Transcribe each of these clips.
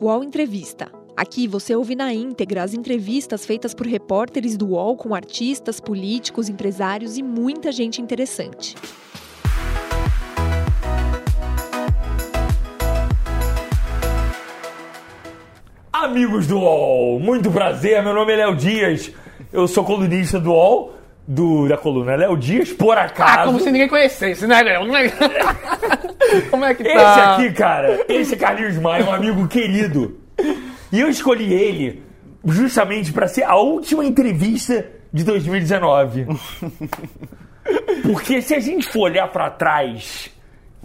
UOL Entrevista. Aqui você ouve na íntegra as entrevistas feitas por repórteres do UOL com artistas, políticos, empresários e muita gente interessante. Amigos do UOL, muito prazer, meu nome é Léo Dias, eu sou colunista do UOL, do, da coluna Léo Dias, por acaso. Ah, como se ninguém conhecesse, né, Léo? É- como é que tá? Esse aqui, cara, esse é Carlinhos Maia, um amigo querido. E eu escolhi ele justamente para ser a última entrevista de 2019. Porque se a gente for olhar para trás,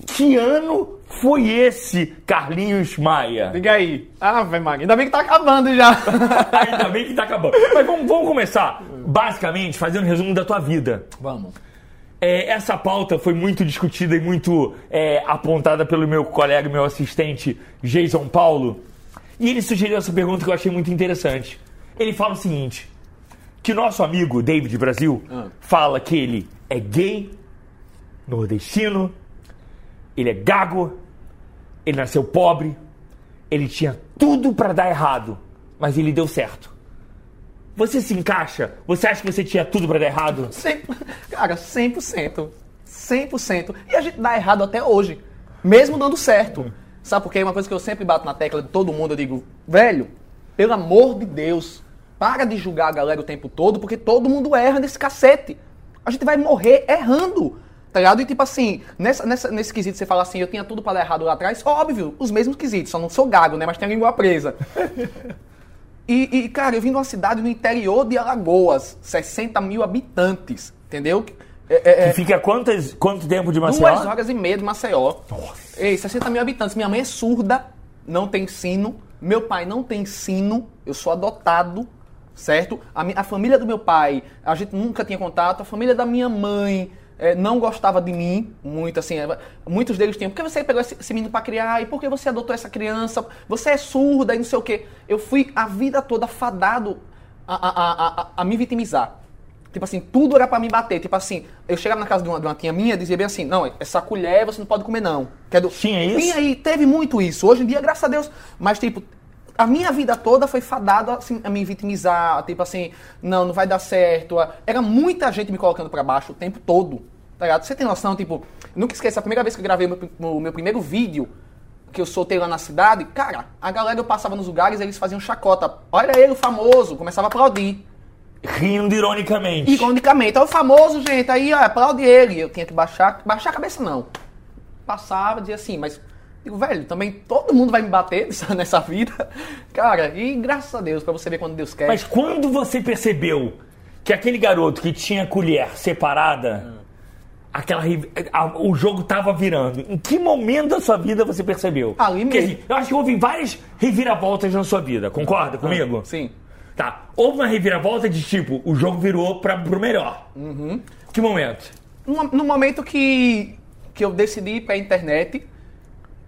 que ano foi esse Carlinhos Maia? Diga aí. Ah, vai, Maga. Ainda bem que tá acabando já. Ainda bem que tá acabando. Mas vamos, vamos começar, basicamente, fazendo um resumo da tua vida. Vamos. É, essa pauta foi muito discutida e muito é, apontada pelo meu colega, meu assistente, Jason Paulo. E ele sugeriu essa pergunta que eu achei muito interessante. Ele fala o seguinte: que nosso amigo David Brasil Ah. fala que ele é gay, nordestino, ele é gago, ele nasceu pobre, ele tinha tudo pra dar errado, mas ele deu certo. Você se encaixa? Você acha que você tinha tudo pra dar errado? 100, cara, 100%. 100%. E a gente dá errado até hoje. Mesmo dando certo. Sabe por quê? Uma coisa que eu sempre bato na tecla de todo mundo, eu digo, velho, pelo amor de Deus, para de julgar a galera o tempo todo, porque todo mundo erra nesse cacete. A gente vai morrer errando. Tá ligado? E tipo assim, nessa, nessa, nesse quesito você fala assim, eu tinha tudo para dar errado lá atrás, óbvio, os mesmos quesitos, só não sou gago, né? Mas tenho a língua presa. E, e, cara, eu vim de uma cidade no interior de Alagoas, 60 mil habitantes, entendeu? É, é, é, E fica quantas, quanto tempo de Maceió? duas horas e meia de Maceió. Ei, 60 mil habitantes. Minha mãe é surda, não tem ensino. Meu pai não tem ensino. Eu sou adotado, certo? A, a família do meu pai, a gente nunca tinha contato. A família da minha mãe eh, não gostava de mim, muito assim. eh, Muitos deles tinham, por que você pegou esse, esse menino pra criar? E por que você adotou essa criança? Você é surda e não sei o quê. Eu fui a vida toda fadado a, a, a, a, me vitimizar. Tipo assim, tudo era pra me bater. Tipo assim, eu chegava na casa de uma, de uma tia minha e dizia bem assim: não, essa colher você não pode comer, não. Que é do... Tinha isso? Tinha aí, teve muito isso. Hoje em dia, graças a Deus. Mas, tipo, a minha vida toda foi fadada assim, a me vitimizar. Tipo assim, não, não vai dar certo. Era muita gente me colocando pra baixo o tempo todo. Tá ligado? Você tem noção, tipo, nunca esqueça a primeira vez que eu gravei o meu, o meu primeiro vídeo que eu soltei lá na cidade, cara, a galera eu passava nos lugares, eles faziam chacota. Olha ele, o famoso, começava a aplaudir. Rindo ironicamente. Ironicamente, é o famoso, gente, aí, ó, aplaude ele. Eu tinha que baixar, baixar a cabeça não. Passava, dizia assim, mas, digo, velho, também todo mundo vai me bater nessa, nessa vida. Cara, e graças a Deus, pra você ver quando Deus quer. Mas quando você percebeu que aquele garoto que tinha colher separada, aquela ri- a- o jogo tava virando, em que momento da sua vida você percebeu? Ali Porque, mesmo. assim, eu acho que houve várias reviravoltas na sua vida, concorda comigo? Sim. Tá. Houve uma reviravolta de tipo, o jogo virou pra, pro melhor. Uhum. Que momento? No, no momento que, que eu decidi ir pra internet,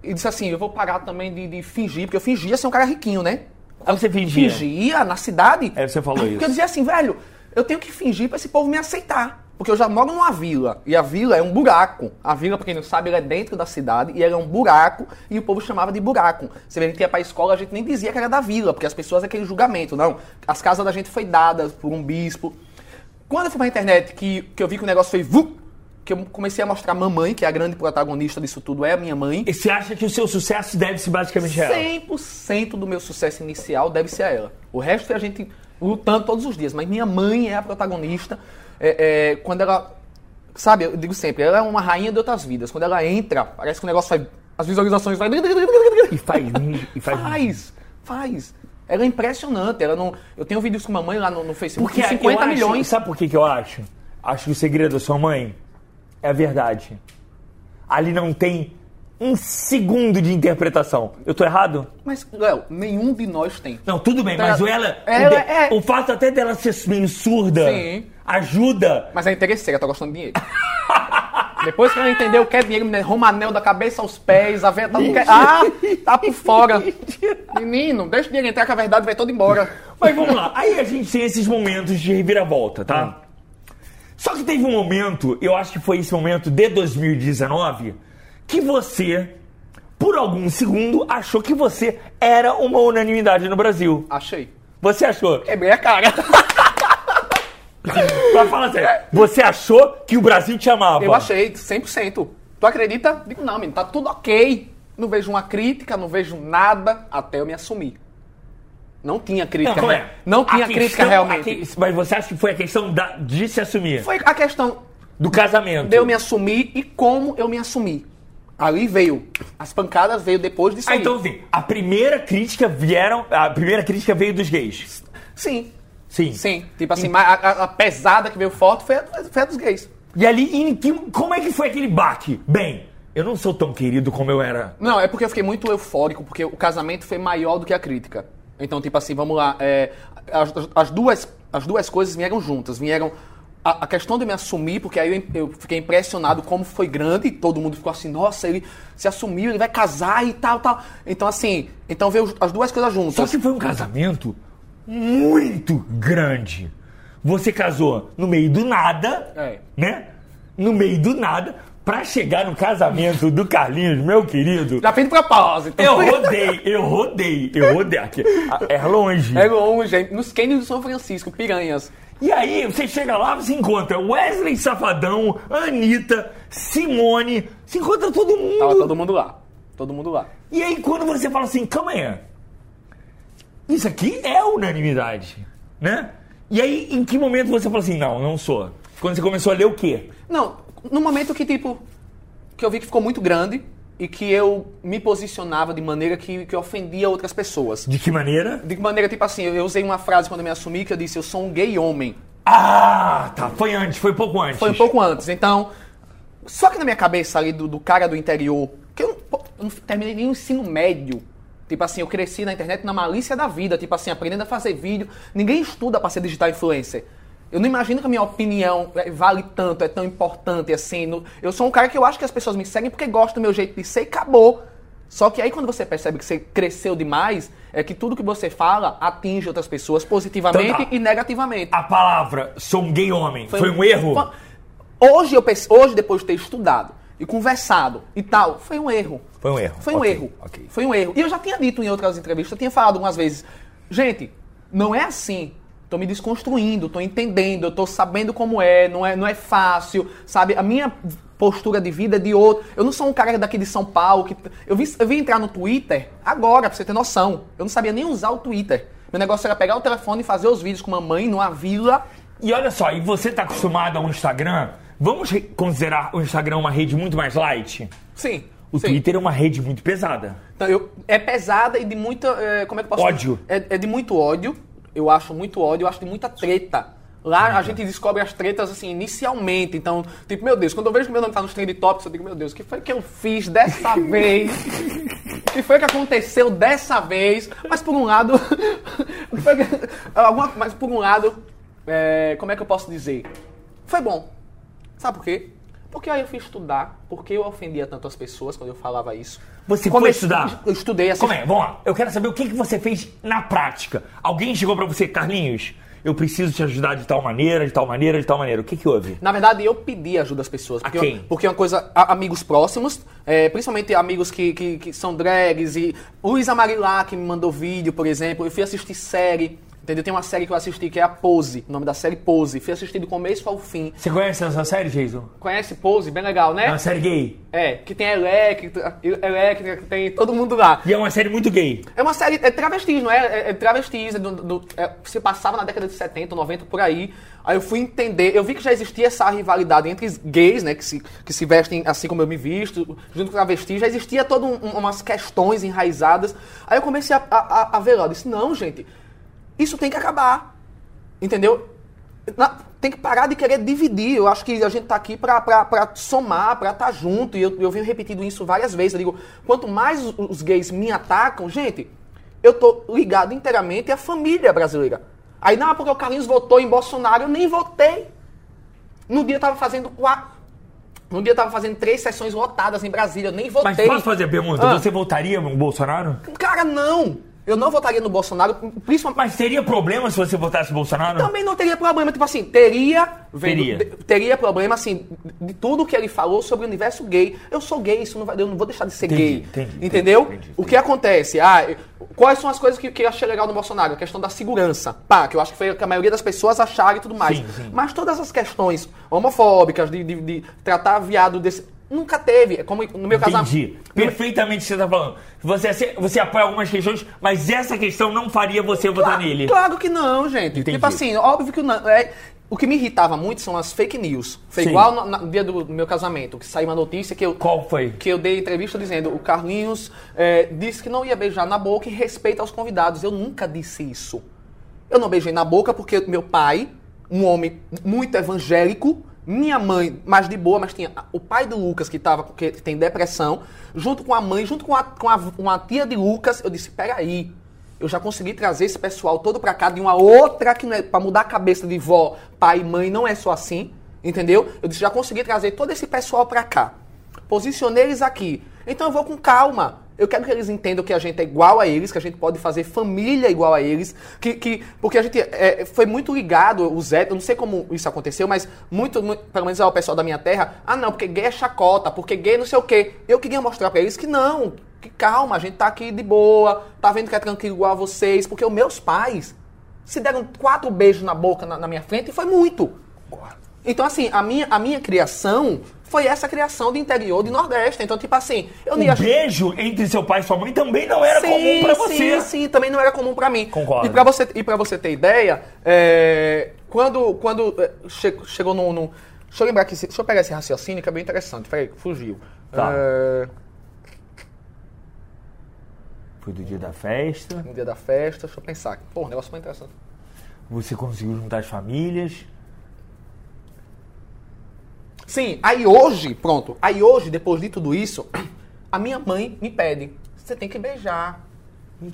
e disse assim, eu vou parar também de, de fingir, porque eu fingia ser um cara riquinho, né? Aí você fingia. Fingia na cidade. É, você falou Porque isso. eu dizia assim, velho, eu tenho que fingir pra esse povo me aceitar. Porque eu já moro numa vila. E a vila é um buraco. A vila, pra quem não sabe, ela é dentro da cidade. E ela é um buraco. E o povo chamava de buraco. Você vê, a gente ia pra escola, a gente nem dizia que era da vila. Porque as pessoas, aquele julgamento. Não. As casas da gente foi dadas por um bispo. Quando eu fui pra internet, que, que eu vi que o negócio foi... vu, que eu comecei a mostrar a mamãe, que é a grande protagonista disso tudo, é a minha mãe. E você acha que o seu sucesso deve-se basicamente a ela? 100% do meu sucesso inicial deve ser a ela. O resto é a gente lutando todos os dias. Mas minha mãe é a protagonista. É, é, quando ela. Sabe, eu digo sempre, ela é uma rainha de outras vidas. Quando ela entra, parece que o negócio vai. As visualizações vai. E faz. E faz. Faz, faz. Ela é impressionante. Ela não, eu tenho vídeos com mamãe lá no, no Facebook Porque com 50 eu acho- milhões. Sabe por que, que eu acho? Acho que o segredo da sua mãe é a verdade. Ali não tem um segundo de interpretação. Eu tô errado? Mas, Léo, nenhum de nós tem. Não, tudo bem, mas Ela- o ela. ela o, de- é- o fato até dela ser meio surda Sim. ajuda. Mas é interesseira, tá gostando de dinheiro. Depois que ela entendeu que é dinheiro, né, Romanel da cabeça aos pés, a veia tá no que... Ah, tá por fora. Menino, deixa o dinheiro entrar que a verdade vai toda embora. Mas vamos lá. Aí a gente tem esses momentos de reviravolta, tá? Só que teve um momento, eu acho que foi esse momento de 2019, que você por algum segundo, achou que você era uma unanimidade no Brasil. Achei. Você achou? Quebrei a cara. Mas fala sério, você achou que o Brasil te amava? Eu achei, 100%. Tu acredita? Digo, não, menino, tá tudo ok. Não vejo uma crítica, não vejo nada, até eu me assumir. Não tinha crítica. Não, é? não tinha A crítica questão- realmente. que- Mas você acha que foi a questão da- de se assumir? Foi a questão Do casamento. de eu me assumir e como eu me assumi. Ali veio. As pancadas veio depois disso Ah, aí. então assim, a primeira crítica vieram. A primeira crítica veio dos gays. Sim. Sim. Sim. Tipo assim, mas a, a- a pesada que veio forte foi a, foi a dos gays. E ali, em que- como é que foi aquele baque? Bem, eu não sou tão querido como eu era. Não, é porque eu fiquei muito eufórico, porque o casamento foi maior do que a crítica. Então, tipo assim, vamos lá. é, as, as duas, as duas coisas vieram juntas. Vieram a, a questão de me assumir, porque aí eu, eu fiquei impressionado como foi grande, e todo mundo ficou assim, nossa, ele se assumiu, ele vai casar e tal, tal. Então, assim, então veio as duas coisas juntas. Só que foi um casamento muito grande. Você casou no meio do nada, É. né? No meio do nada, pra chegar no casamento do Carlinhos, meu querido. Já fiz de propósito. Eu rodei, eu rodei, eu rodei. Aqui, é longe. É longe, é nos cânions de São Francisco, Piranhas. E aí, você chega lá, você encontra Wesley Safadão, Anitta, Simone, você encontra todo mundo. Tava todo mundo lá. Todo mundo lá. E aí, quando você fala assim, calma aí, isso aqui é unanimidade, né? E aí, em que momento você fala assim, não, não sou? Quando você começou a ler o quê? Não, no momento que, tipo, que eu vi que ficou muito grande e que eu me posicionava de maneira que, que ofendia outras pessoas. De que maneira? De maneira, tipo assim, eu usei uma frase quando eu me assumi que eu disse, eu sou um gay homem. Ah, tá, foi antes, foi pouco antes. Foi um pouco antes. Então, só que na minha cabeça ali do, do cara do interior, que eu, não- pô, eu não terminei nem o ensino médio. Tipo assim, eu cresci na internet na malícia da vida, tipo assim, aprendendo a fazer vídeo. Ninguém estuda pra ser digital influencer. Eu não imagino que a minha opinião é, vale tanto, é tão importante assim. no- eu sou um cara que eu acho que as pessoas me seguem porque gostam do meu jeito de ser e acabou. Só que aí quando você percebe que você cresceu demais, é que tudo que você fala atinge outras pessoas positivamente Então tá. e negativamente. A palavra sou um gay homem foi, um erro? Foi- Hoje, eu hoje, depois de ter estudado e conversado e tal, foi um erro. Foi um erro. Foi um Ok, erro. ok. Foi um erro. E eu já tinha dito em outras entrevistas, eu tinha falado algumas vezes, gente, não é assim. Tô me desconstruindo, tô entendendo, eu tô sabendo como é, não é, não é fácil, sabe? A minha postura de vida é de outro. Eu não sou um cara daqui de São Paulo que eu vim, eu vim entrar no Twitter agora, pra você ter noção. Eu não sabia nem usar o Twitter. Meu negócio era pegar o telefone e fazer os vídeos com mamãe numa vila E olha só, e você tá acostumado ao Instagram? Vamos considerar o Instagram uma rede muito mais light? Sim. O sim. Twitter é uma rede muito pesada. Então, eu, é pesada e de muita. é, como é que eu posso Ódio. É, é de muito ódio. Eu acho muito ódio, eu acho de muita treta. Lá a gente descobre as tretas assim, inicialmente. Então, tipo, meu Deus, quando eu vejo que meu nome tá nos trend topics, eu digo, meu Deus, o que foi que eu fiz dessa vez? O que foi que aconteceu dessa vez? Mas por um lado. alguma- mas por um lado, é, como é que eu posso dizer? Foi bom. Sabe por quê? Porque aí eu fui estudar, porque eu ofendia tanto as pessoas quando eu falava isso. Você foi Comecei- estudar? Eu estudei assim. Como é? Vamos lá. Eu quero saber o que, que você fez na prática. Alguém chegou pra você, Carlinhos, eu preciso te ajudar de tal maneira, de tal maneira, de tal maneira. O que que houve? Na verdade, eu pedi ajuda às pessoas. Porque, quem? Eu, porque é uma coisa. a- amigos próximos, é, principalmente amigos que, que, que são drags. E Luiz Amarilá, que me mandou vídeo, por exemplo. Eu fui assistir série. Entendeu? Tem uma série que eu assisti que é a Pose. O nome da série Pose. Fui assistir do começo ao fim. Você conhece essa série, Jason? Conhece Pose? Bem legal, É né? uma série gay. É, que tem a Elétrica, Elétrica, que tem todo mundo lá. E é uma série muito gay. É uma série, é travestis, não é? É, é travestis, é do- do- é, se passava na década de 70, 90, por aí. Aí eu fui entender, eu vi que já existia essa rivalidade entre gays, né, que se, que se vestem assim como eu me visto, junto com travestis, já existia todas um, umas questões enraizadas. Aí eu comecei a, a, a ver lá, eu disse, não, gente, isso tem que acabar, entendeu? Tem que parar de querer dividir. Eu acho que a gente tá aqui pra somar, pra estar junto. E eu, eu venho repetindo isso várias vezes. Eu digo, quanto mais os, os gays me atacam, gente, eu tô ligado inteiramente à família brasileira. Aí, não, porque o Carlinhos votou em Bolsonaro, eu nem votei. No dia eu tava fazendo quatro. No dia eu tava fazendo três sessões lotadas em Brasília, eu nem Mas votei. posso fazer a pergunta? Ah. Você votaria no Bolsonaro? Cara, não! Eu não votaria no Bolsonaro, principalmente. Mas teria problema se você votasse Bolsonaro? Também não teria problema, tipo assim, teria. Teria. teria problema, assim, de tudo que ele falou sobre o universo gay. Eu sou gay, isso não vai, eu não vou deixar de ser Entendi, gay. entendi, entendeu? entendi. O que acontece? Ah, quais são as coisas que, que eu achei legal no Bolsonaro? A questão da segurança. Pá, que eu acho que foi o que a maioria das pessoas acharam e tudo mais. Sim, sim. Mas todas as questões homofóbicas, de, de- de tratar viado desse. Nunca teve. É como no meu casamento. Entendi. Perfeitamente o que você está falando. Você, você apoia algumas questões, mas essa questão não faria você votar nele. Claro que não, gente. Entendi. Tipo assim, óbvio que não. É, o que me irritava muito são as fake news. Foi Sim. igual no, no dia do meu casamento, que saiu uma notícia que eu, Qual foi? que eu dei entrevista dizendo o Carlinhos é, disse que não ia beijar na boca e respeita aos convidados. Eu nunca disse isso. Eu não beijei na boca porque meu pai, um homem muito evangélico, minha mãe, mais de boa, mas tinha o pai do Lucas, que, tava, que tem depressão, junto com a mãe, junto com a, com a, com a tia de Lucas, eu disse, peraí, eu já consegui trazer esse pessoal todo pra cá de uma outra que não é pra mudar a cabeça de vó, pai e mãe, não é só assim, entendeu? Eu disse, já consegui trazer todo esse pessoal pra cá. Posicionei eles aqui. Então eu vou com calma. Eu quero que eles entendam que a gente é igual a eles, que a gente pode fazer família igual a eles, que, que porque a gente é, foi muito ligado, o Zé, eu não sei como isso aconteceu, mas muito, muito, pelo menos ao pessoal da minha terra, ah não, porque gay é chacota, porque gay não sei o quê. Eu queria mostrar pra eles que não, que calma, a gente tá aqui de boa, tá vendo que é tranquilo igual a vocês, porque os meus pais se deram quatro beijos na boca na, na minha frente e foi muito. Então, assim, a minha, a minha criação foi essa criação de interior de Nordeste. Então, tipo assim, eu não Um ia. beijo entre seu pai e sua mãe também não era comum pra você. Sim, sim, também não era comum pra mim. Concordo. E pra você, e pra você ter ideia, é, quando, quando é, che- chegou no, no- Deixa eu lembrar aqui, deixa eu pegar esse raciocínio que é bem interessante. Peraí, fugiu. Tá. É, Foi do dia da festa, no dia da festa, deixa eu pensar. Pô, um negócio bem interessante. você conseguiu juntar as famílias. Sim, aí hoje, pronto, aí hoje, depois de tudo isso, a minha mãe me pede, você tem que beijar.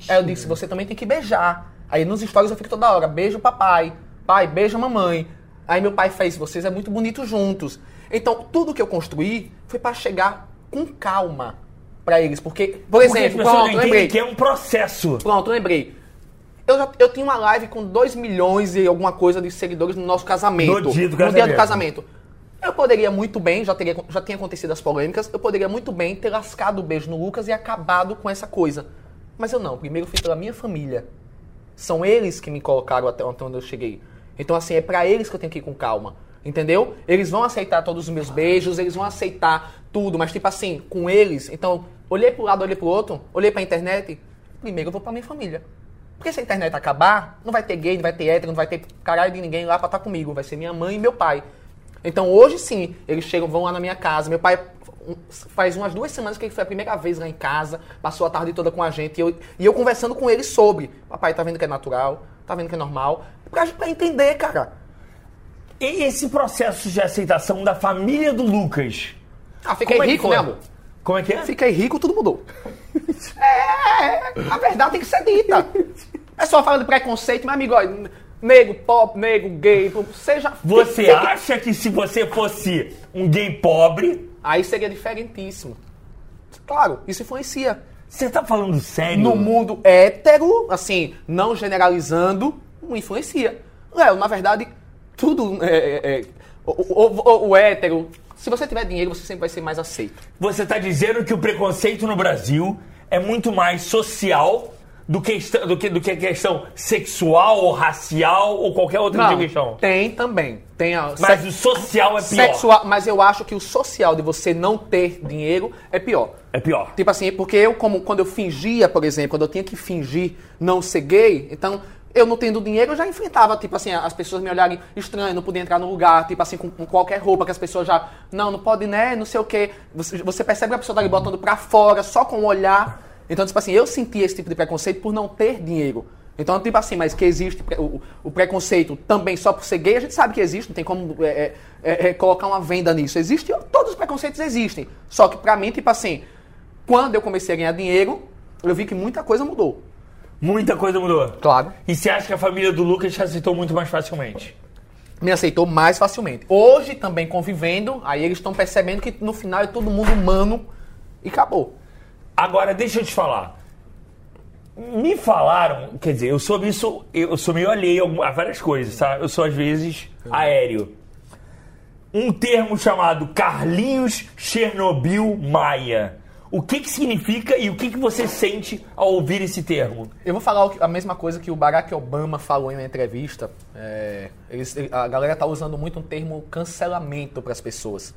Aí eu disse, você também tem que beijar. Aí nos stories eu fico toda hora, beijo papai, pai, beija a mamãe. Aí meu pai fez, vocês é muito bonito juntos. Então, tudo que eu construí foi pra chegar com calma pra eles. Porque, por Porque exemplo, não pronto, lembrei. que é um processo. Pronto, lembrei. Eu, já, eu tinha uma live com 2 milhões e alguma coisa de seguidores no nosso casamento. No dia do No dia casamento. do casamento. Eu poderia muito bem, já, teria, já tinha acontecido as polêmicas, eu poderia muito bem ter lascado o beijo no Lucas e acabado com essa coisa. Mas eu não, primeiro fui pela minha família. São eles que me colocaram até onde eu cheguei. Então, assim, é pra eles que eu tenho que ir com calma. Entendeu? Eles vão aceitar todos os meus beijos, eles vão aceitar tudo, mas tipo assim, com eles. Então, olhei pro lado, olhei pro outro, olhei pra internet, primeiro eu vou pra minha família. Porque se a internet acabar, não vai ter gay, não vai ter hétero, não vai ter caralho de ninguém lá pra estar comigo. Vai ser minha mãe e meu pai. Então hoje sim, eles chegam, vão lá na minha casa. Meu pai faz umas duas semanas que ele foi a primeira vez lá em casa, passou a tarde toda com a gente. E eu, e eu conversando com ele sobre. Papai, tá vendo que é natural? Tá vendo que é normal? Pra, pra entender, cara. E esse processo de aceitação da família do Lucas? Ah, fiquei Como é rico, foi? né, amor? Como é que é? Fiquei rico, tudo mudou. é, a verdade tem que ser dita. É só falando de preconceito, meu amigo, olha, nego, pop, nego, gay, seja. Você fique- acha que se você fosse um gay pobre, Aí seria diferentíssimo. Claro, isso influencia. você tá falando sério? No mundo hétero, assim, não generalizando, não influencia. Léo, na verdade, tudo é, é, é, o, o- o- o hétero, se você tiver dinheiro, você sempre vai ser mais aceito. Você tá dizendo que o preconceito no Brasil é muito mais social do que, do que, do que a questão sexual ou racial ou qualquer outra Não, questão. tem também. Tem a, Mas o social é pior. sexual, mas eu acho que o social de você não ter dinheiro é pior. É pior. Tipo assim, porque eu, como quando eu fingia, por exemplo, quando eu tinha que fingir não ser gay, então eu não tendo dinheiro, eu já enfrentava, tipo assim, as pessoas me olharem estranho, não podia entrar no lugar, tipo assim, com, com qualquer roupa, que as pessoas já, não, não pode, né, não sei o quê. Você, você percebe que a pessoa tá ali botando pra fora, só com o olhar. Então, tipo assim, eu sentia esse tipo de preconceito por não ter dinheiro. Então, tipo assim, mas que existe o, o preconceito também só por ser gay, a gente sabe que existe, não tem como é, é, é, é, colocar uma venda nisso. Existe, todos os preconceitos existem. Só que pra mim, tipo assim, quando eu comecei a ganhar dinheiro, eu vi que muita coisa mudou. Muita coisa mudou. Claro. E você acha que a família do Lucas te aceitou muito mais facilmente? Me aceitou mais facilmente. Hoje, também convivendo, aí eles estão percebendo que no final é todo mundo humano e acabou. Agora, deixa eu te falar. Me falaram, quer dizer, eu soube isso, eu sou meio alheio a várias coisas, tá? Eu sou às vezes aéreo. Um termo chamado Carlinhos Chernobyl Maia. O que que significa e o que que você sente ao ouvir esse termo? Eu vou falar a mesma coisa que o Barack Obama falou em uma entrevista. É, eles- ele- a galera tá usando muito um termo cancelamento para as pessoas.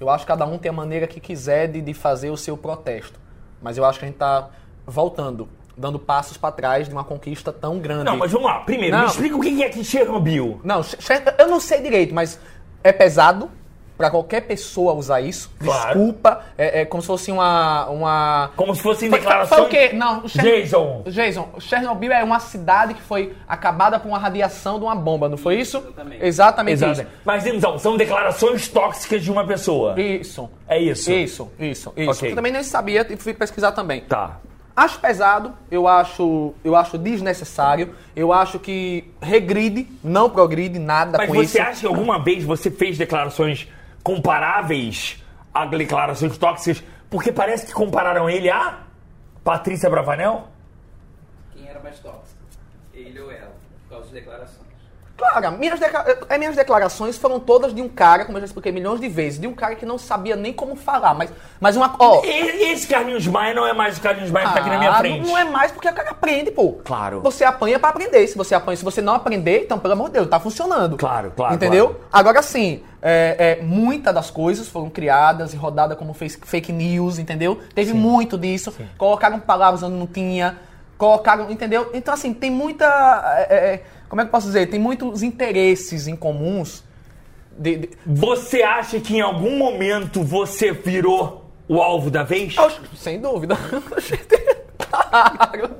Eu acho que cada um tem a maneira que quiser de, de fazer o seu protesto. Mas eu acho que a gente tá voltando, dando passos para trás de uma conquista tão grande. Não, mas vamos lá. Primeiro, Não. me explica o que é que Chernobyl. Não, eu não sei direito, mas é pesado para qualquer pessoa usar isso. Claro. Desculpa, é, é como se fosse uma. uma... Como se fossem Foi- declarações... Foi o quê? Não, o Cher- Jason. Jason, Chernobyl é uma cidade que foi acabada por uma radiação de uma bomba, não foi isso? Exatamente. Exatamente Exato. Mas então, são declarações tóxicas de uma pessoa. isso. É isso? Isso, isso, isso. Ok. Eu também nem sabia e fui pesquisar também. Tá. Acho pesado, eu acho, eu acho desnecessário, eu acho que regride, não progride nada Mas com você isso. acha que alguma vez você fez declarações comparáveis a declarações tóxicas? Porque parece que compararam ele a Patrícia Bravanel? Quem era mais tóxico? Ele ou ela? Por causa das declarações. Claro, minhas, decla- eh, minhas declarações foram todas de um cara, como eu já expliquei milhões de vezes, de um cara que não sabia nem como falar, mas, mas uma. Ó, Esse Carlinhos Maia não é mais o Carlinhos Maia que tá aqui na minha Ah, frente. Não é mais porque o cara aprende, pô. Claro. Você apanha pra aprender. Se você apanha, se você não aprender, então, pelo amor de Deus, tá funcionando. Claro, claro, Entendeu? claro. Agora sim, é, é, muitas das coisas foram criadas e rodadas como fake, news, entendeu? Teve muito disso. Colocaram palavras onde não tinha. Colocaram, entendeu? Então, assim, tem muita. é, é, como é que eu posso dizer? Tem muitos interesses em comuns. De, de- Você acha que em algum momento você virou o alvo da vez? Sem dúvida. claro.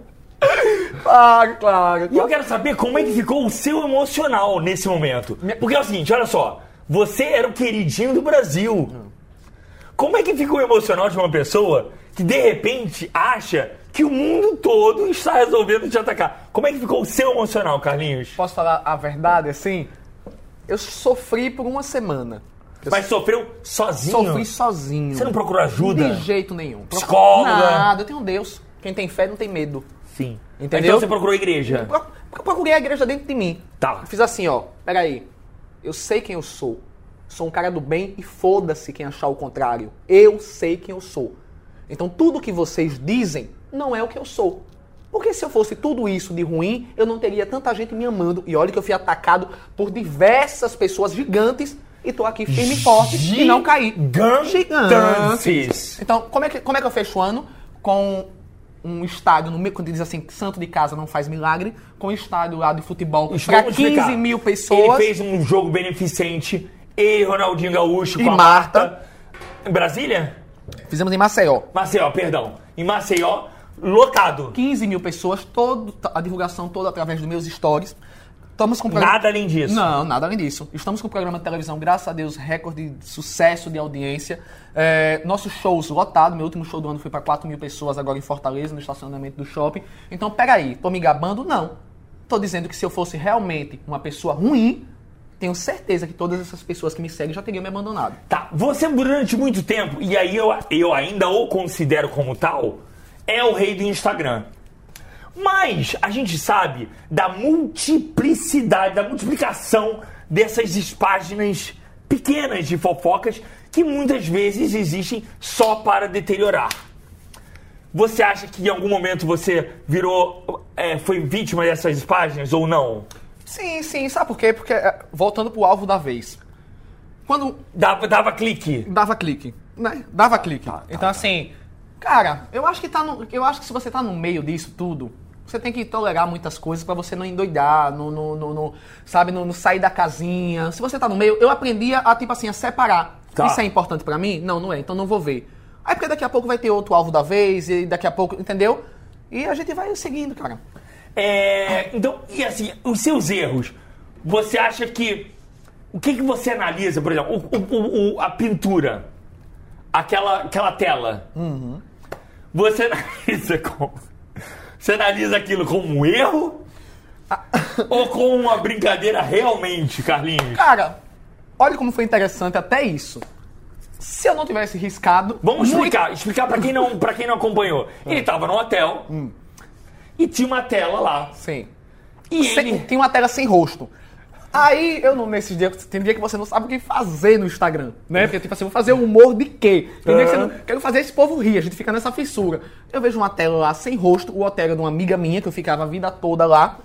Claro, claro. E eu quero saber como é que ficou o seu emocional nesse momento. Porque é o seguinte, olha só. Você era o queridinho do Brasil. Como é que fica o emocional de uma pessoa que de repente acha que o mundo todo está resolvendo te atacar? Como é que ficou o seu emocional, Carlinhos? Posso falar a verdade assim? Eu sofri por uma semana. Eu Mas sofreu sozinho? sofri sozinho. Você não procurou ajuda? De jeito nenhum. Psicóloga? Nada, eu tenho Deus. Quem tem fé não tem medo. Sim. Entendeu? Então você procurou a igreja? Pro- Procurei a igreja dentro de mim. Tá. Eu Fiz assim, ó. Peraí. Eu sei quem eu sou. Sou um cara do bem e foda-se quem achar o contrário. Eu sei quem eu sou. Então tudo que vocês dizem não é o que eu sou. Porque se eu fosse tudo isso de ruim, eu não teria tanta gente me amando. E olha que eu fui atacado por diversas pessoas gigantes e tô aqui firme e forte e não caí. Gigantes. Então, como é, que, como é que eu fecho o ano? Com um estádio, no meio, quando diz assim, santo de casa não faz milagre, com um estádio lá de futebol para vamos 15 explicar. mil pessoas. Ele fez um jogo beneficente, e Ronaldinho Gaúcho E com Marta. Marta. Em Brasília? Fizemos em Maceió. Maceió, perdão. Em Maceió, lotado. 15 mil pessoas, todo, a divulgação toda através dos meus stories. Estamos com programa- Nada além disso. Não, nada além disso. Estamos com um programa de televisão, graças a Deus, recorde de sucesso de audiência. É, nossos shows lotados. Meu último show do ano foi para 4 mil pessoas agora em Fortaleza, no estacionamento do shopping. Então, peraí, tô me gabando? Não. Tô dizendo que se eu fosse realmente uma pessoa ruim, tenho certeza que todas essas pessoas que me seguem já teriam me abandonado. Tá, você durante muito tempo, e aí eu, eu ainda o considero como tal, é o rei do Instagram. Mas a gente sabe da multiplicidade, da multiplicação dessas páginas pequenas de fofocas que muitas vezes existem só para deteriorar. Você acha que em algum momento você virou, é, foi vítima dessas páginas ou não? Sim, sim. Sabe por quê? Porque, é, voltando pro alvo da vez. Quando Dava, dava clique. dava clique, né? Dava clique. Tá, então assim, cara, eu acho que tá no, eu acho que se você tá no meio disso tudo, você tem que tolerar muitas coisas pra você não endoidar, no, no, no- no- sabe, no, no sair da casinha. Se você tá no meio, eu aprendi a tipo assim a separar. Tá. Isso é importante pra mim? Não, não é. Então não vou ver. Aí porque daqui a pouco vai ter outro alvo da vez e daqui a pouco, entendeu? E a gente vai seguindo, cara. É, então, e assim, os seus erros, você acha que. O que, que você analisa, por exemplo, o- o- o- a pintura, aquela, aquela tela. Você analisa como. Você analisa aquilo como um erro? ou como uma brincadeira realmente, Carlinhos? Cara, olha como foi interessante até isso. Se eu não tivesse riscado, Vamos muito- explicar, explicar pra quem não, para quem não acompanhou. Ele tava no hotel, e tinha uma tela lá. Sim. E Sem- ele. tem uma tela sem rosto. Aí, eu não, nesses dias, tem dia que você não sabe o que fazer no Instagram, né? Porque, tipo assim, vou fazer humor de quê? Tem dia que você não, quero fazer esse povo rir, a gente fica nessa fissura. Eu vejo uma tela lá sem rosto, o hotel era de uma amiga minha, que eu ficava a vida toda lá.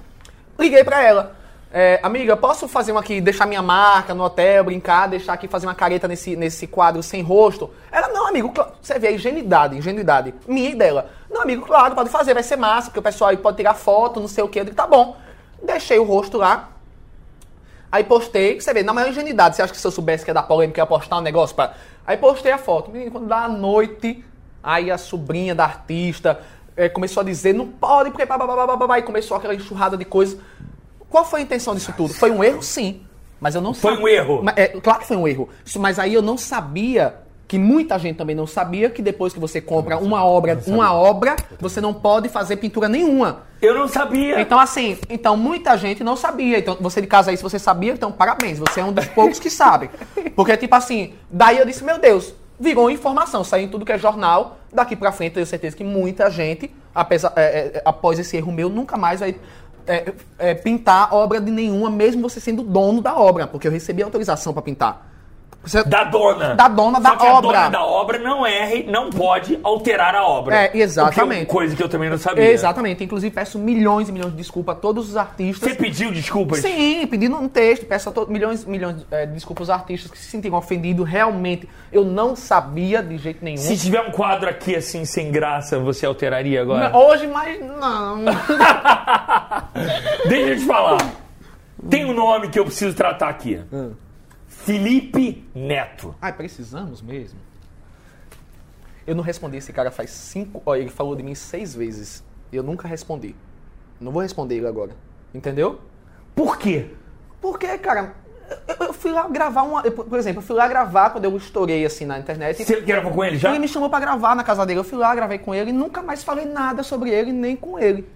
Liguei pra ela. É, amiga, posso fazer um aqui, deixar minha marca no hotel, brincar, deixar aqui, fazer uma careta nesse, nesse quadro sem rosto? Ela, não, amigo, você vê a ingenuidade, ingenuidade, minha e dela. Não, amigo, claro, pode fazer, vai ser massa, porque o pessoal aí pode tirar foto, não sei o quê. Eu digo, tá bom. Deixei o rosto lá, Aí postei, você vê, na maior ingenuidade, você acha que se eu soubesse que ia dar polêmica, ia postar um negócio pra... Aí postei a foto. Menino, quando dá a noite, aí a sobrinha da artista eh, começou a dizer, não pode, porque babá, babá, e começou aquela enxurrada de coisas. Qual foi a intenção disso tudo? Foi um erro, sim. Mas eu não Foi um erro? É, claro que foi um erro. Isso- Mas aí eu não sabia, que muita gente também não sabia, que depois que você compra uma obra, uma obra, você não pode fazer pintura nenhuma. Eu não sabia. Então, assim, então muita gente não sabia. Então, você de casa aí, se você sabia, então parabéns, você é um dos poucos que sabe. Porque, tipo assim, daí eu disse, meu Deus, virou informação, saiu em tudo que é jornal. Daqui pra frente, eu tenho certeza que muita gente, apesar, é, é, após esse erro meu, nunca mais vai é, é, pintar obra de nenhuma, mesmo você sendo dono da obra, porque eu recebi autorização pra pintar. Você- Da dona. Da dona Só da que a obra. dona da obra não erra, não pode alterar a obra. É, exatamente. O que eu- coisa que eu também não sabia. Exatamente. Inclusive, peço milhões e milhões de desculpas a todos os artistas. Você pediu desculpas? Sim, pedindo um texto, peço a to- milhões, milhões é, de desculpas aos artistas que se sentiram ofendidos. Realmente, eu não sabia de jeito nenhum. Se tiver um quadro aqui assim, sem graça, você alteraria agora? Hoje, mas não. Deixa eu te falar. Tem um nome que eu preciso tratar aqui. Felipe Neto. Ai, precisamos mesmo? Eu não respondi esse cara faz cinco. Olha, ele falou de mim seis vezes. Eu nunca respondi. Não vou responder ele agora. Entendeu? Por quê? Porque, cara, eu, eu fui lá gravar uma. eu, Por exemplo, eu fui lá gravar quando eu estourei assim na internet. Você gravou com ele já? Ele me chamou pra gravar na casa dele. Eu fui lá, gravei com ele e nunca mais falei nada sobre ele, nem com ele.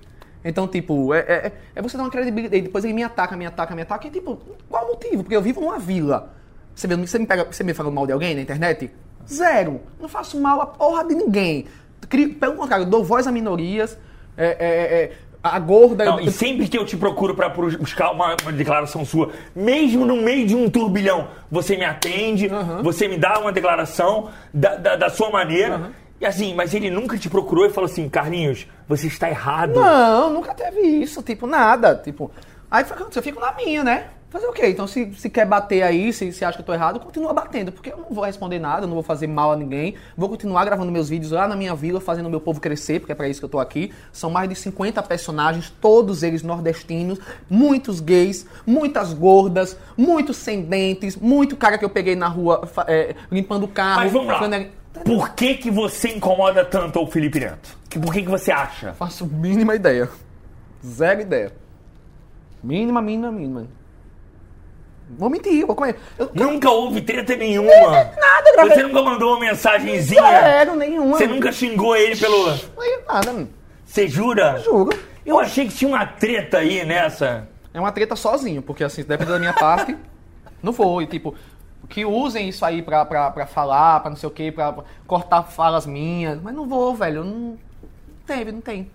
Então, tipo, é, é, é você dar uma credibilidade. E depois ele me ataca, me ataca, me ataca. E, tipo, qual o motivo? Porque eu vivo numa vila. Você, vê, você, me, pega, você me falando mal de alguém na internet? Zero. Não faço mal a porra de ninguém. Crio- pelo contrário, eu dou voz a minorias. É, é, é, a gorda. Não, eu- e sempre que eu te procuro bus- buscar uma, uma declaração sua, mesmo no meio de um turbilhão, você me atende, Aham. você me dá uma declaração da, da, da sua maneira. E assim, mas ele nunca te procurou e falou assim, Carlinhos, você está errado. Não, nunca teve isso, tipo, nada. Tipo, aí foi eu fico na minha, né? Fazer o quê? Então, se, se quer bater aí, se, se acha que eu tô errado, continua batendo, porque eu não vou responder nada, não vou fazer mal a ninguém. Vou continuar gravando meus vídeos lá na minha vila, fazendo o meu povo crescer, porque é pra isso que eu tô aqui. São mais de 50 personagens, todos eles nordestinos, muitos gays, muitas gordas, muitos sem dentes, muito cara que eu peguei na rua é, limpando o carro. Mas vamos lá. Por que, que você incomoda tanto o Felipe Neto? Que- Por que, que você acha? Faço mínima ideia. Zero ideia. Mínima, mínima, mínima. Vou mentir, vou comer. Eu, Nunca houve treta nenhuma. nada, gravei. Você nunca mandou uma mensagenzinha. Zero nenhuma. Você nunca xingou ele pelo. Não, nada. Você jura? Juro. Eu achei que tinha uma treta aí nessa. É uma treta sozinho, porque assim, se depender da minha parte, não foi. Tipo, que usem isso aí pra, pra, pra falar, pra não sei o quê, pra, pra cortar falas minhas. Mas não vou, velho. Não teve, não tem.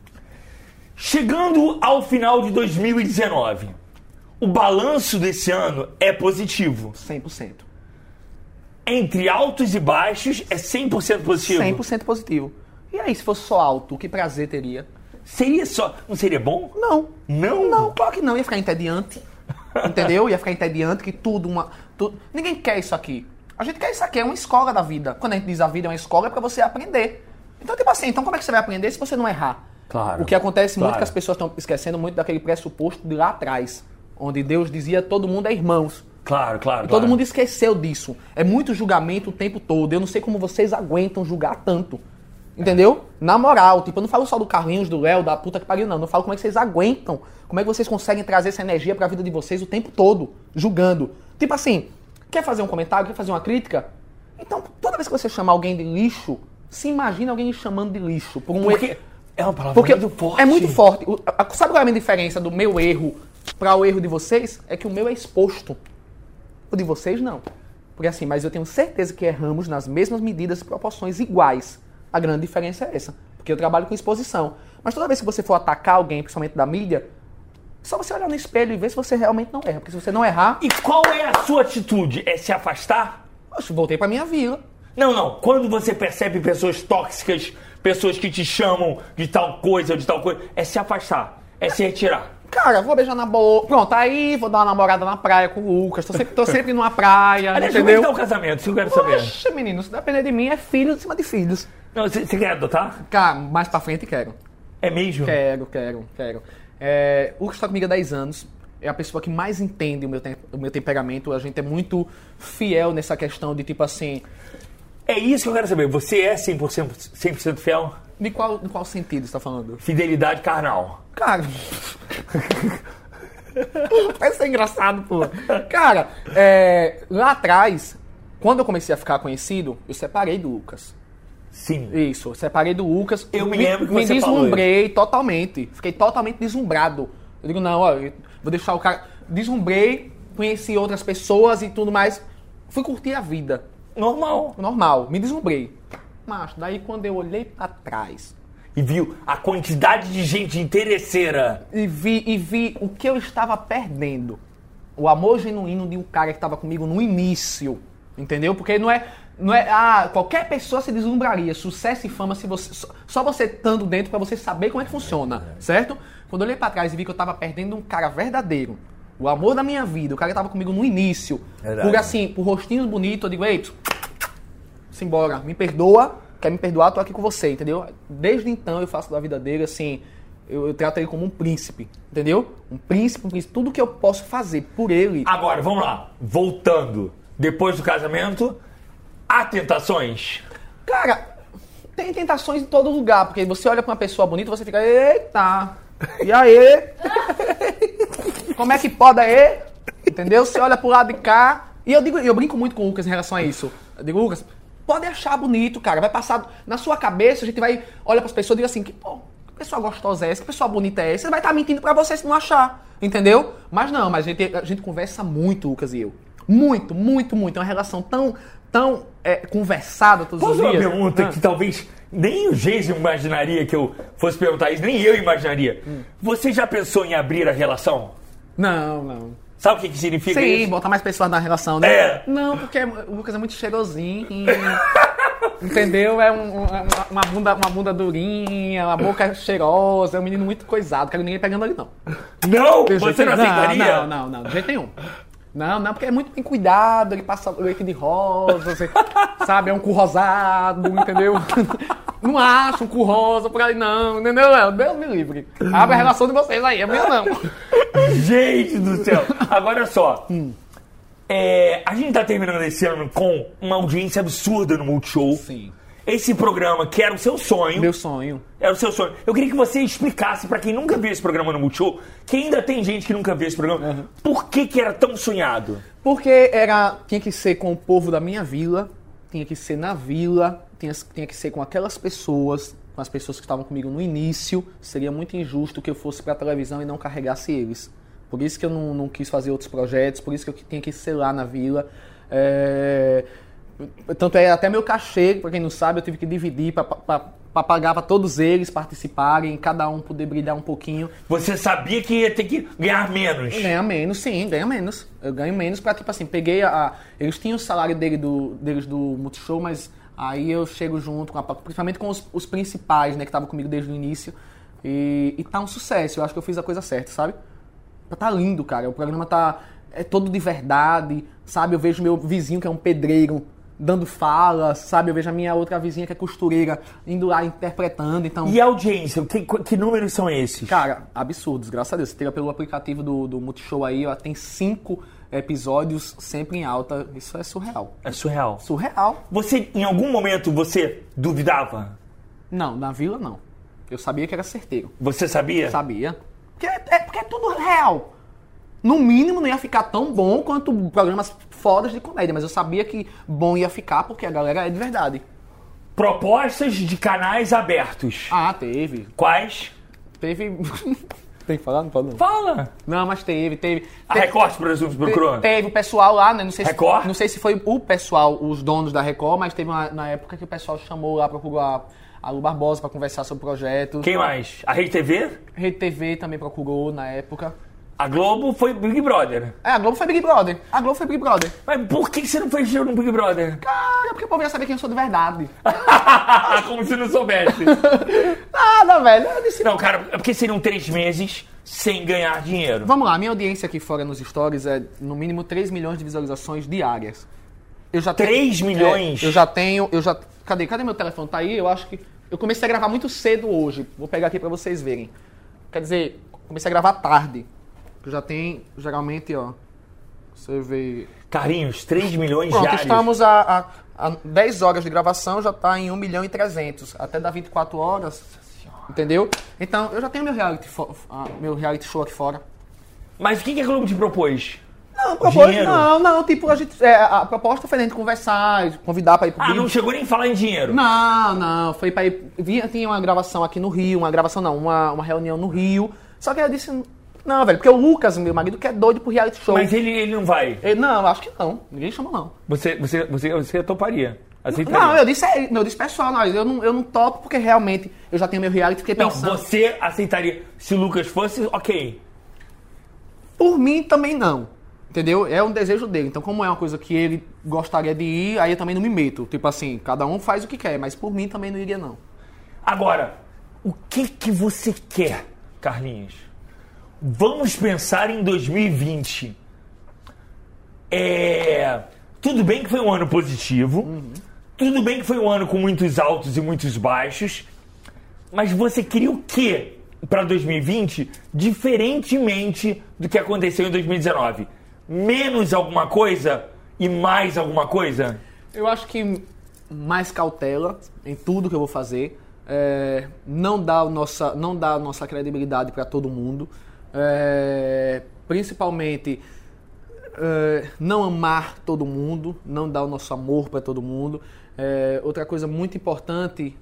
Chegando ao final de 2019, o balanço desse ano é positivo. 100%. Entre altos e baixos é 100% positivo. 100% positivo. E aí, se fosse só alto, que prazer teria? Seria só. Não seria bom? Não. Não? Não, claro que não. Ia ficar entediante. Entendeu? Ia ficar entediante que tudo uma. Ninguém quer isso aqui. A gente quer isso aqui, é uma escola da vida. Quando a gente diz a vida é uma escola, é pra você aprender. Então, tipo assim, então como é que você vai aprender se você não errar? Claro. O que acontece muito é Claro. que as pessoas estão esquecendo muito daquele pressuposto de lá atrás, onde Deus dizia todo mundo é irmãos. Claro, claro. E todo claro. mundo esqueceu disso. É muito julgamento o tempo todo. Eu não sei como vocês aguentam julgar tanto. Entendeu? Na moral, tipo, eu não falo só do Carlinhos, do Léo, da puta que pariu, não. Eu falo como é que vocês aguentam. Como é que vocês conseguem trazer essa energia pra vida de vocês o tempo todo, julgando. Tipo assim, quer fazer um comentário, quer fazer uma crítica? Então, toda vez que você chamar alguém de lixo, se imagina alguém chamando de lixo. Por um Porque erro. é uma palavra Porque muito forte. é muito forte. O- a- Sabe qual é a minha diferença do meu erro para o erro de vocês? É que o meu é exposto. O de vocês não. Porque assim, mas eu tenho certeza que erramos nas mesmas medidas e proporções iguais. A grande diferença é essa. Porque eu trabalho com exposição. Mas toda vez que você for atacar alguém, principalmente da mídia, só você olhar no espelho e ver se você realmente não erra. Porque se você não errar, E qual é a sua atitude? É se afastar? eu voltei pra minha vila. Não, não. Quando você percebe pessoas tóxicas, pessoas que te chamam de tal coisa, de tal coisa, é se afastar, é se retirar. Cara, vou beijar na boca. Pronto, aí vou dar uma namorada na praia com o Lucas. Tô sempre, tô sempre numa praia, Aliás, como é que tá o casamento? Isso que eu quero saber. Poxa, menino, se depender de mim, é filho em cima de filhos. Não, você, você quer adotar? Cara, mais pra frente quero. É mesmo? Quero, quero, quero. É, o Lucas tá comigo há 10 anos. É a pessoa que mais entende o meu, o meu temperamento. A gente é muito fiel nessa questão de tipo assim. É isso que eu quero saber. Você é 100%, 100 fiel? De qual, de qual sentido você tá falando? Fidelidade carnal. Cara. Vai ser engraçado, pô. Cara, é, lá atrás, quando eu comecei a ficar conhecido, eu separei do Lucas. Sim. Isso, separei do Lucas. Eu me lembro que Me você falou deslumbrei totalmente. Fiquei totalmente deslumbrado. Eu digo, não, ó, vou deixar o cara. Deslumbrei, conheci outras pessoas e tudo mais. Fui curtir a vida. Normal. Normal, me deslumbrei. Mas daí quando eu olhei pra trás E viu a quantidade de gente interesseira. e vi, e vi o que eu estava perdendo. O amor genuíno de um cara que estava comigo no início. Entendeu? Porque não é. Não é ah, qualquer pessoa se deslumbraria. Sucesso e fama se você. Só, você estando dentro pra você saber como é que funciona. Certo? Quando eu olhei pra trás e vi que eu tava perdendo um cara verdadeiro. O amor da minha vida, o cara que tava comigo no início. Verdade. Por assim, por rostinhos bonitos, eu digo, ei, simbora, me perdoa, quer me perdoar, tô aqui com você, entendeu? Desde então eu faço da vida dele assim, eu, eu trato ele como um príncipe, entendeu? Um príncipe, um príncipe, tudo que eu posso fazer por ele. Agora, vamos lá. Voltando. Depois do casamento, há tentações? Cara, tem tentações em todo lugar, porque você olha pra uma pessoa bonita, você fica, eita, e aí? Como é que pode aí? Entendeu? Você olha pro lado de cá, e eu digo, eu brinco muito com o Lucas em relação a isso. Eu digo, Lucas, pode achar bonito, cara, vai passar na sua cabeça, a gente vai olha pras pessoas e diz assim, que pô, que pessoa gostosa é essa, que pessoa bonita é essa, você vai estar mentindo pra você se não achar, entendeu? Mas não, mas a gente, a gente conversa muito, Lucas e eu. Muito, muito, muito. É uma relação tão, tão é, conversada todos Posso os fazer uma dias. pergunta Ah. que talvez nem o Jason imaginaria que eu fosse perguntar isso, nem eu imaginaria. Hum. Você já pensou em abrir a relação? Não, não. Sabe o que, que significa Sim, isso? botar mais pessoas na relação, né? É. Não, porque o Lucas é muito cheirosinho. entendeu? É um- uma, uma bunda, uma bunda durinha, uma boca cheirosa, é um menino muito coisado. Quero ninguém pegando ali, não. Não! Você não aceitaria? Não, não, não, de jeito nenhum. Não, não, porque é muito bem cuidado, ele passa leite de rosa, você- sabe? É um cu rosado, entendeu? Não acha um cu rosa por aí, não, entendeu? É, Deus me livre. Abre a relação de vocês aí, a minha não. Gente do céu! Agora só. Hum. É, a gente tá terminando esse ano com uma audiência absurda no Multishow. Sim. Esse programa, que era o seu sonho. Meu sonho. Era o seu sonho. Eu queria que você explicasse pra quem nunca viu esse programa no Multishow, que ainda tem gente que nunca viu esse programa, por que, que era tão sonhado? Porque era, tinha que ser com o povo da minha vila, tinha que ser na vila, tinha, tinha que ser com aquelas pessoas, com as pessoas que estavam comigo no início. Seria muito injusto que eu fosse pra televisão e não carregasse eles. Por isso que eu não, não quis fazer outros projetos, por isso que eu tinha que ser lá na vila. É, Tanto é até meu cachê, pra quem não sabe, eu tive que dividir pra pagar pra todos eles participarem, cada um poder brilhar um pouquinho. Você sabia que ia ter que ganhar menos. Ganha menos, sim, ganha menos. Eu ganho menos pra, tipo assim, peguei a. a- eles tinham o salário dele do, deles do Multishow, mas aí eu chego junto, com a, principalmente com os, os principais, né, que estavam comigo desde o início. E, e tá um sucesso, eu acho que eu fiz a coisa certa, sabe? Tá lindo, cara. O programa tá. É todo de verdade, sabe? Eu vejo meu vizinho, que é um pedreiro, dando fala, sabe? Eu vejo a minha outra vizinha, que é costureira, indo lá interpretando. Então. E a audiência? Que, que números são esses? Cara, absurdos, graças a Deus. Você tira pelo aplicativo do, do Multishow aí, ó, tem cinco episódios sempre em alta. Isso é surreal. É surreal. Surreal? Você, em algum momento, você duvidava? Não, na vila não. Eu sabia que era certeiro. Você sabia? Sabia. Porque é, é- porque é tudo real. No mínimo não ia ficar tão bom quanto programas fodas de comédia, mas eu sabia que bom ia ficar porque a galera é de verdade. Propostas de canais abertos. Ah, teve. Quais? Teve. Tem que falar? Não pode não. Fala. Não, mas teve, teve. A Teve- Record, por exemplo, procurou? Te- Teve o pessoal lá, né? Não sei, Record? Se, não sei se foi o pessoal, os donos da Record, mas teve uma, na época que o pessoal chamou lá, procurou a, a Lu Barbosa pra conversar sobre o projeto. Quem mais? A Rede TV? Rede TV também procurou na época. A Globo foi Big Brother. É, a Globo foi Big Brother. A Globo foi Big Brother. Mas por que você não fez show no Big Brother? Cara, porque o povo ia saber quem eu sou de verdade. Como se não soubesse. Nada, velho. Eu disse, Não, cara, é porque seriam três meses sem ganhar dinheiro. Vamos lá, minha audiência aqui fora nos stories é no mínimo 3 milhões de visualizações diárias. Eu já tenho- 3 milhões? É, eu já tenho, eu já Cadê? Cadê meu telefone? Tá aí? Eu acho que eu comecei a gravar muito cedo hoje. Vou pegar aqui pra vocês verem. Quer dizer, comecei a gravar tarde. Eu já tem geralmente, ó. Você vê Carlinhos, 3 milhões Pronto, diários. estamos a, a, a 10 horas de gravação, já tá em 1 milhão e 300. Até dar 24 horas. Entendeu? Então, eu já tenho meu reality, ah, meu reality show aqui fora. Mas o que que a Globo te propôs? Não, propôs, Dinheiro? não, não, tipo, a, gente, é, a proposta foi a gente conversar, convidar pra ir pro Ah, Big não chegou nem a falar em dinheiro. Não, não, foi pra ir. Vinha, tinha uma gravação aqui no Rio, uma gravação não, uma, uma reunião no Rio. Só que eu disse, não, velho, porque o Lucas, meu marido, que é doido pro reality show. Mas ele, ele não vai. Ele, não, acho que não. Ninguém chamou, não. Você, você, você, você toparia. Aceitaria. Não, eu disse, é, eu disse pessoal, nós, eu não, eu não topo porque realmente eu já tenho meu reality, fiquei Não, pensando. você aceitaria. Se o Lucas fosse, ok. Por mim também não. Entendeu? É um desejo dele. Então, como é uma coisa que ele gostaria de ir, aí eu também não me meto. Tipo assim, cada um faz o que quer, mas por mim também não iria, não. Agora, o que que você quer, Carlinhos? Vamos pensar em 2020. É, tudo bem que foi um ano positivo. Tudo bem que foi um ano com muitos altos e muitos baixos. Mas você queria o quê para 2020 diferentemente do que aconteceu em 2019? Menos alguma coisa e mais alguma coisa? Eu acho que mais cautela em tudo que eu vou fazer. É, não dar nossa, não dar nossa credibilidade para todo mundo. É, principalmente é, não amar todo mundo, não dar o nosso amor para todo mundo. É, outra coisa muito importante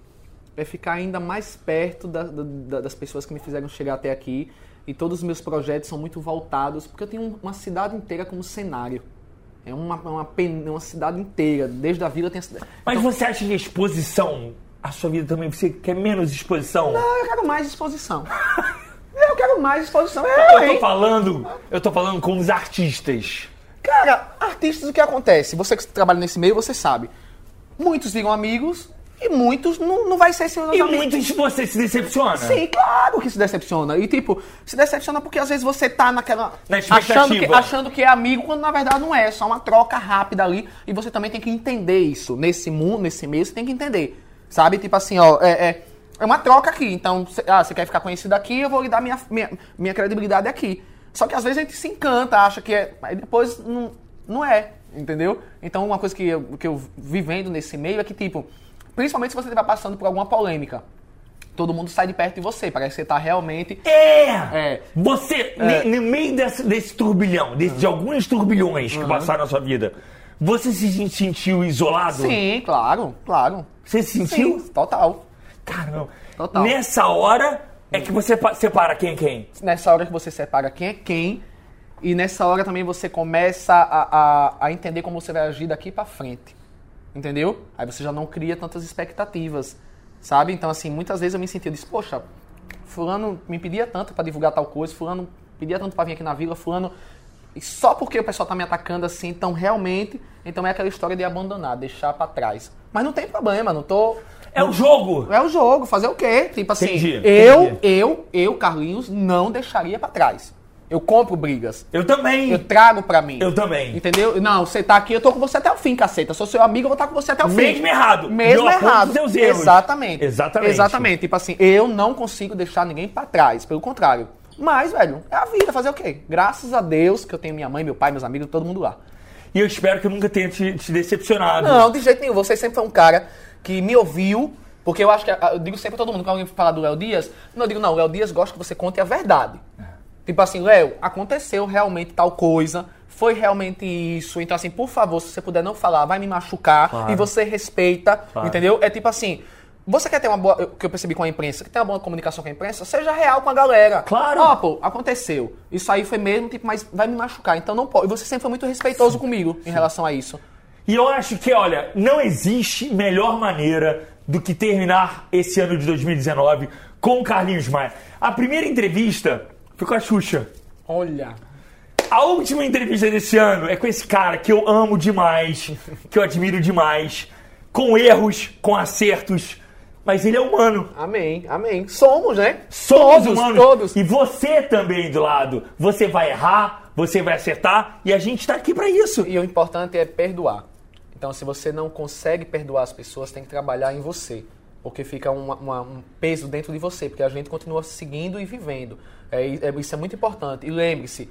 é ficar ainda mais perto da- da- das pessoas que me fizeram chegar até aqui. E todos os meus projetos são muito voltados, porque eu tenho uma cidade inteira como cenário. É uma, uma, pen- uma cidade inteira, desde a vila tem a cidade. Mas você acha que a exposição, a sua vida também, você quer menos exposição? Não, eu quero mais exposição. eu quero mais exposição. Eu É, tô hein? falando, eu tô falando com os artistas. Cara, artistas, o que acontece? Você que trabalha nesse meio, você sabe. Muitos viram amigos e muitos não, não vai ser seus E amigos. muitos de você se decepciona. Sim, claro que se decepciona. E tipo, se decepciona porque às vezes você tá naquela. Na achando, que, achando que é amigo, quando na verdade não é. É só uma troca rápida ali. E você também tem que entender isso. Nesse mundo, nesse meio, você tem que entender. Sabe? Tipo assim, ó, é, é, é uma troca aqui. Então, cê- ah, você quer ficar conhecido aqui, eu vou lhe dar minha, minha, minha credibilidade aqui. Só que às vezes a gente se encanta, acha que é. Aí depois não, não é. Entendeu? Então, uma coisa que eu, que eu vivendo nesse meio é que, tipo, principalmente se você estiver passando por alguma polêmica todo mundo sai de perto de você. Parece que você tá realmente. É! É. Você, ne- no meio desse, desse turbilhão, desse- de alguns turbilhões que passaram na sua vida, você se sentiu isolado? Sim, claro, claro. Você se sentiu? Sim, total. Total. Nessa hora é que você pa- separa quem é quem. Nessa hora que você separa quem é quem, e nessa hora também você começa a, a, a entender como você vai agir daqui pra frente. Entendeu? Aí você já não cria tantas expectativas, sabe? Então, assim, muitas vezes eu me sentia, eu disse, poxa, fulano me pedia tanto pra divulgar tal coisa, fulano pedia tanto pra vir aqui na vila, fulano... E só porque o pessoal tá me atacando assim, então realmente, então é aquela história de abandonar, deixar pra trás. Mas não tem problema, não tô... É o jogo. É o jogo, fazer o quê? Tipo assim, Entendi, eu, entendi. eu, eu, Carlinhos, não deixaria pra trás. Eu compro brigas. Eu também. Eu trago pra mim. Eu também. Entendeu? Não, você tá aqui, eu tô com você até o fim, caceta. Sou seu amigo, eu vou estar com você até o fim. Mesmo errado. Mesmo Eu errado. seus erros. Exatamente. Exatamente. Exatamente. Tipo assim, eu não consigo deixar ninguém pra trás. Pelo contrário. Mas, velho, é a vida, fazer o quê? Graças a Deus que eu tenho minha mãe, meu pai, meus amigos, todo mundo lá. E eu espero que eu nunca tenha te, te decepcionado. Não, de jeito nenhum. Você sempre foi um cara que me ouviu, porque eu acho que. Eu digo sempre pra todo mundo, quando alguém fala do Léo Dias, não, eu digo, não, o Léo Dias gosta que você conte a verdade. Tipo assim, Léo, aconteceu realmente tal coisa, foi realmente isso. Então, assim, por favor, se você puder não falar, vai me machucar Claro. e você respeita, Claro. entendeu? É tipo assim. Você quer ter uma boa. Que eu percebi com a imprensa, quer ter uma boa comunicação com a imprensa, seja real com a galera. Claro. Ó, pô, aconteceu. Isso aí foi mesmo, tipo, mas vai me machucar. Então não pode. E você sempre foi muito respeitoso comigo em relação a isso. E eu acho que, olha, não existe melhor maneira do que terminar esse ano de 2019 com o Carlinhos Maia. A primeira entrevista foi com a Xuxa. Olha. A última entrevista desse ano é com esse cara que eu amo demais, que eu admiro demais, com erros, com acertos, mas ele é humano. Amém, amém. Somos, né? Somos todos, humanos. todos. E você também do lado. Você vai errar, você vai acertar e a gente tá aqui pra isso. E o importante é perdoar. Então, se você não consegue perdoar as pessoas, tem que trabalhar em você. Porque fica uma- uma- um peso dentro de você, porque a gente continua seguindo e vivendo. É, é- isso é muito importante. E lembre-se,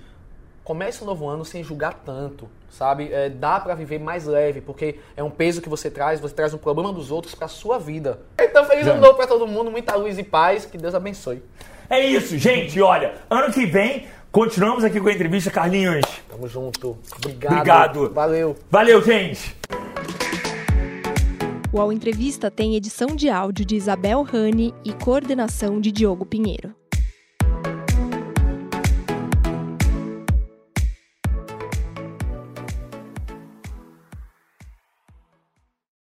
comece o novo ano sem julgar tanto, sabe? É, dá pra viver mais leve, porque é um peso que você traz, você traz um problema dos outros pra sua vida. Então, feliz ano novo pra todo mundo, muita luz e paz, que Deus abençoe. É isso, gente. Olha, ano que vem continuamos aqui com a entrevista Carlinhos. Tamo junto. Obrigado. Obrigado. Valeu. Valeu, gente. O Ao Entrevista tem edição de áudio de Isabel Rani e coordenação de Diogo Pinheiro.